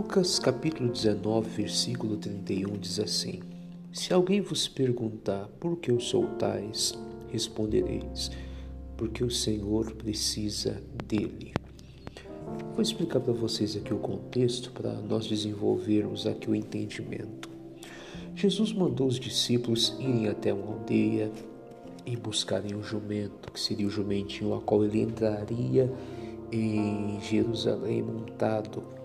Lucas capítulo 19, versículo 31 diz assim: Se alguém vos perguntar por que o soltais, respondereis: porque o Senhor precisa dele. Vou explicar para vocês aqui o contexto para nós desenvolvermos aqui o entendimento. Jesus mandou os discípulos irem até uma aldeia e buscarem o jumento, que seria o jumentinho a qual ele entraria em Jerusalém montado.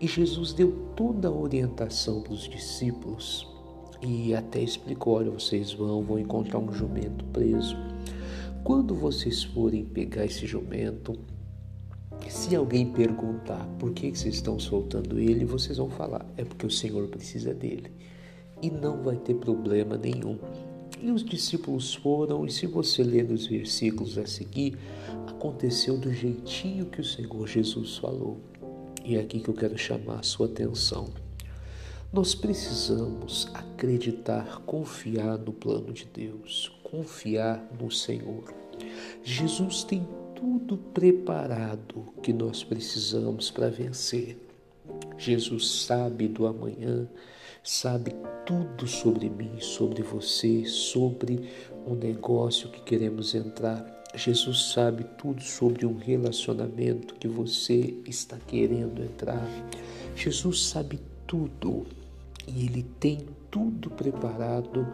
E Jesus deu toda a orientação para os discípulos e até explicou: olha, vocês vão, vão encontrar um jumento preso. Quando vocês forem pegar esse jumento, se alguém perguntar por que vocês estão soltando ele, vocês vão falar: é porque o Senhor precisa dele. E não vai ter problema nenhum. E os discípulos foram, e se você ler nos versículos a seguir, aconteceu do jeitinho que o Senhor Jesus falou. E é aqui que eu quero chamar a sua atenção. Nós precisamos acreditar, confiar no plano de Deus, confiar no Senhor. Jesus tem tudo preparado que nós precisamos para vencer. Jesus sabe do amanhã, sabe tudo sobre mim, sobre você, sobre o negócio que queremos entrar. Jesus sabe tudo sobre um relacionamento que você está querendo entrar. Jesus sabe tudo e Ele tem tudo preparado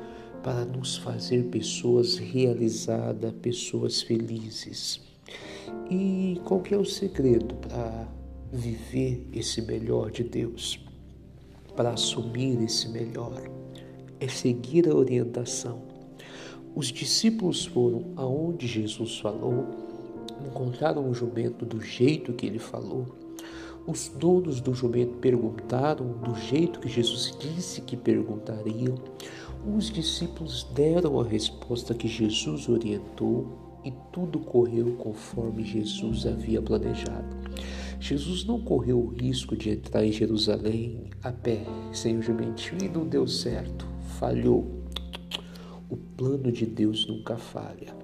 para nos fazer pessoas realizadas, pessoas felizes. E qual que é o segredo para viver esse melhor de Deus? Para assumir esse melhor? É seguir a orientação. Os discípulos foram aonde Jesus falou, encontraram o jumento do jeito que ele falou. Os donos do jumento perguntaram do jeito que Jesus disse que perguntariam. Os discípulos deram a resposta que Jesus orientou e tudo correu conforme Jesus havia planejado. Jesus não correu o risco de entrar em Jerusalém a pé, sem o jumentinho, e não deu certo, falhou. O plano de Deus nunca falha.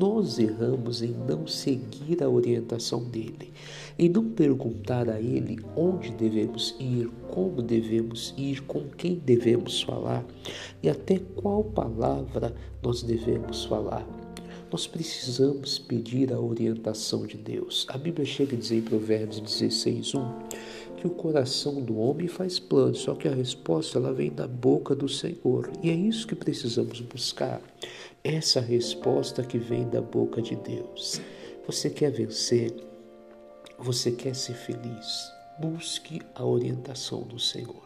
Nós erramos em não seguir a orientação dele, em não perguntar a ele onde devemos ir, como devemos ir, com quem devemos falar e até qual palavra nós devemos falar nós precisamos pedir a orientação de Deus. A Bíblia chega a dizer em Provérbios 16, 1, que o coração do homem faz planos, só que a resposta ela vem da boca do Senhor. E é isso que precisamos buscar. Essa resposta que vem da boca de Deus. Você quer vencer? Você quer ser feliz? Busque a orientação do Senhor.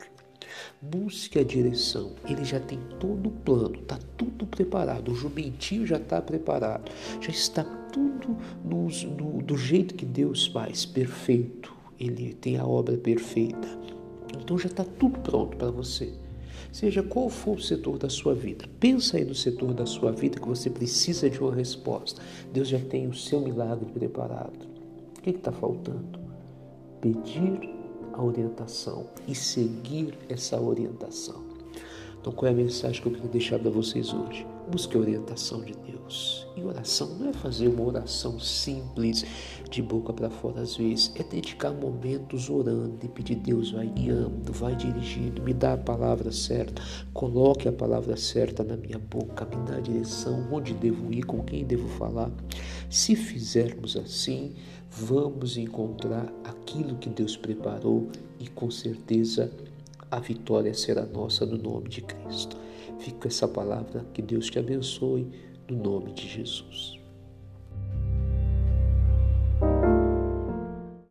Busque a direção. Ele já tem todo o plano, está tudo preparado. O jumentinho já está preparado. Já está tudo no, do jeito que Deus faz, perfeito. Ele tem a obra perfeita. Então já está tudo pronto para você. Seja qual for o setor da sua vida, pensa aí no setor da sua vida que você precisa de uma resposta. Deus já tem o seu milagre preparado. O que está faltando? Pedir a orientação e seguir essa orientação. Então, qual é a mensagem que eu quero deixar para vocês hoje? Busque a orientação de Deus. E oração não é fazer uma oração simples, de boca para fora às vezes. É dedicar momentos orando e pedir: Deus, vai guiando, vai dirigindo, me dá a palavra certa, coloque a palavra certa na minha boca, me dá a direção, onde devo ir, com quem devo falar. Se fizermos assim, vamos encontrar aquilo que Deus preparou e com certeza a vitória será nossa no nome de Cristo. Com essa palavra, que Deus te abençoe, no nome de Jesus.